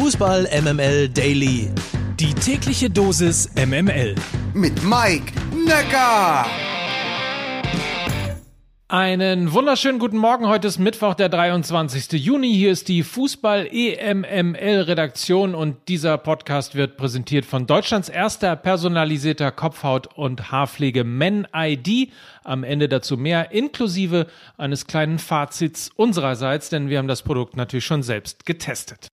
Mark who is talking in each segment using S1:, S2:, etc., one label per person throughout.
S1: Fußball MML Daily.
S2: Die tägliche Dosis MML.
S3: Mit Mike Necker.
S4: Einen wunderschönen guten Morgen. Heute ist Mittwoch, der 23. Juni. Hier ist die Fußball EMML Redaktion und dieser Podcast wird präsentiert von Deutschlands erster personalisierter Kopfhaut- und Haarpflege Men ID. Am Ende dazu mehr, inklusive eines kleinen Fazits unsererseits, denn wir haben das Produkt natürlich schon selbst getestet.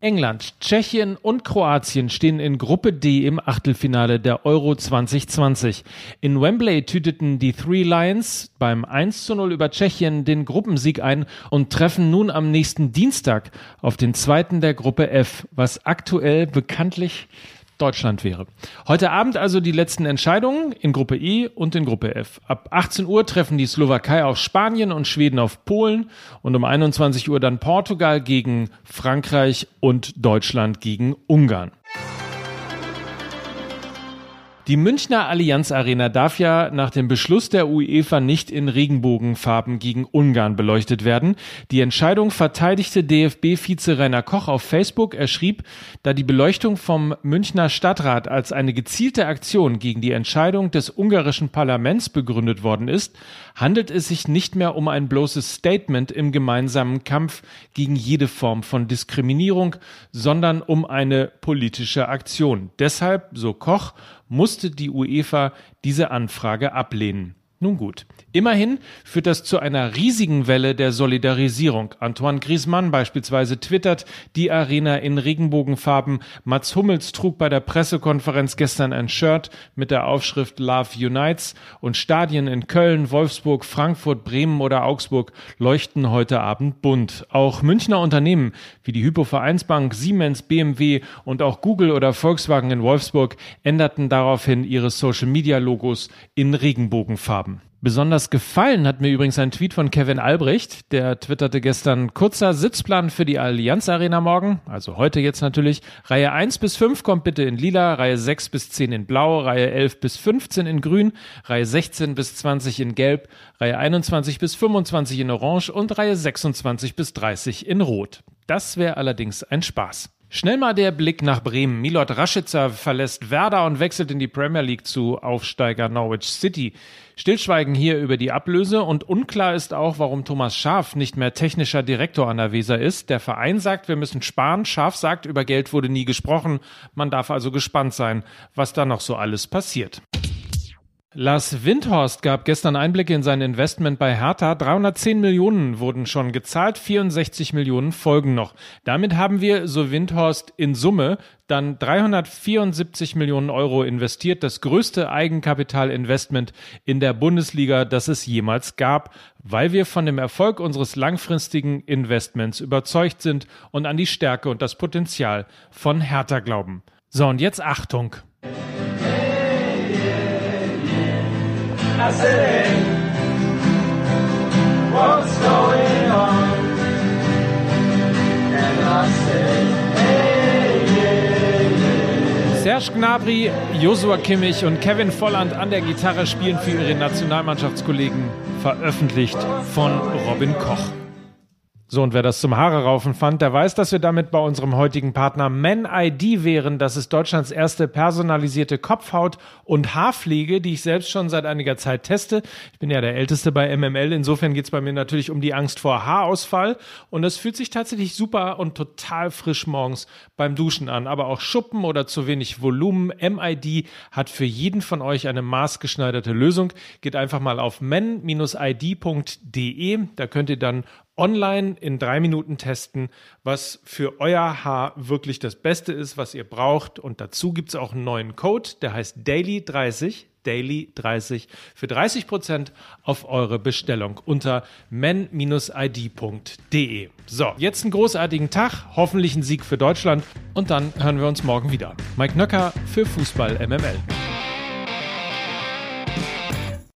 S4: England, Tschechien und Kroatien stehen in Gruppe D im Achtelfinale der Euro 2020. In Wembley tüteten die Three Lions beim 1 zu 0 über Tschechien den Gruppensieg ein und treffen nun am nächsten Dienstag auf den zweiten der Gruppe F, was aktuell bekanntlich Deutschland wäre. Heute Abend also die letzten Entscheidungen in Gruppe E und in Gruppe F. Ab 18 Uhr treffen die Slowakei auf Spanien und Schweden auf Polen und um 21 Uhr dann Portugal gegen Frankreich und Deutschland gegen Ungarn. Die Münchner Allianz Arena darf ja nach dem Beschluss der UEFA nicht in Regenbogenfarben gegen Ungarn beleuchtet werden. Die Entscheidung verteidigte DFB-Vize Rainer Koch auf Facebook. Er schrieb, da die Beleuchtung vom Münchner Stadtrat als eine gezielte Aktion gegen die Entscheidung des ungarischen Parlaments begründet worden ist, handelt es sich nicht mehr um ein bloßes Statement im gemeinsamen Kampf gegen jede Form von Diskriminierung, sondern um eine politische Aktion. Deshalb, so Koch, musste die UEFA diese Anfrage ablehnen. Nun gut. Immerhin führt das zu einer riesigen Welle der Solidarisierung. Antoine Griezmann beispielsweise twittert die Arena in Regenbogenfarben. Mats Hummels trug bei der Pressekonferenz gestern ein Shirt mit der Aufschrift Love Unites und Stadien in Köln, Wolfsburg, Frankfurt, Bremen oder Augsburg leuchten heute Abend bunt. Auch Münchner Unternehmen wie die Hypo Vereinsbank, Siemens, BMW und auch Google oder Volkswagen in Wolfsburg änderten daraufhin ihre Social Media Logos in Regenbogenfarben. Besonders gefallen hat mir übrigens ein Tweet von Kevin Albrecht, der twitterte gestern kurzer Sitzplan für die Allianz Arena morgen, also heute jetzt natürlich. Reihe 1 bis 5 kommt bitte in lila, Reihe 6 bis 10 in blau, Reihe 11 bis 15 in grün, Reihe 16 bis 20 in gelb, Reihe 21 bis 25 in orange und Reihe 26 bis 30 in rot. Das wäre allerdings ein Spaß. Schnell mal der Blick nach Bremen. Milot Raschitzer verlässt Werder und wechselt in die Premier League zu Aufsteiger Norwich City. Stillschweigen hier über die Ablöse und unklar ist auch, warum Thomas Schaf nicht mehr technischer Direktor an der Weser ist. Der Verein sagt, wir müssen sparen. Schaf sagt, über Geld wurde nie gesprochen. Man darf also gespannt sein, was da noch so alles passiert. Lars Windhorst gab gestern Einblicke in sein Investment bei Hertha. 310 Millionen wurden schon gezahlt, 64 Millionen folgen noch. Damit haben wir, so Windhorst, in Summe dann 374 Millionen Euro investiert. Das größte Eigenkapitalinvestment in der Bundesliga, das es jemals gab, weil wir von dem Erfolg unseres langfristigen Investments überzeugt sind und an die Stärke und das Potenzial von Hertha glauben. So, und jetzt Achtung. Serge Gnabry, Josua Kimmich und Kevin Volland an der Gitarre spielen für ihre Nationalmannschaftskollegen, veröffentlicht von Robin Koch. So, und wer das zum Haare raufen fand, der weiß, dass wir damit bei unserem heutigen Partner Men ID wären. Das ist Deutschlands erste personalisierte Kopfhaut- und Haarpflege, die ich selbst schon seit einiger Zeit teste. Ich bin ja der Älteste bei MML. Insofern geht's bei mir natürlich um die Angst vor Haarausfall. Und es fühlt sich tatsächlich super und total frisch morgens beim Duschen an. Aber auch Schuppen oder zu wenig Volumen. MID hat für jeden von euch eine maßgeschneiderte Lösung. Geht einfach mal auf men-id.de. Da könnt ihr dann online in drei Minuten testen, was für euer Haar wirklich das Beste ist, was ihr braucht. Und dazu gibt es auch einen neuen Code, der heißt Daily30. Daily30 für 30 Prozent auf eure Bestellung unter men-id.de. So, jetzt einen großartigen Tag, hoffentlich ein Sieg für Deutschland und dann hören wir uns morgen wieder. Mike Nöcker für Fußball MML.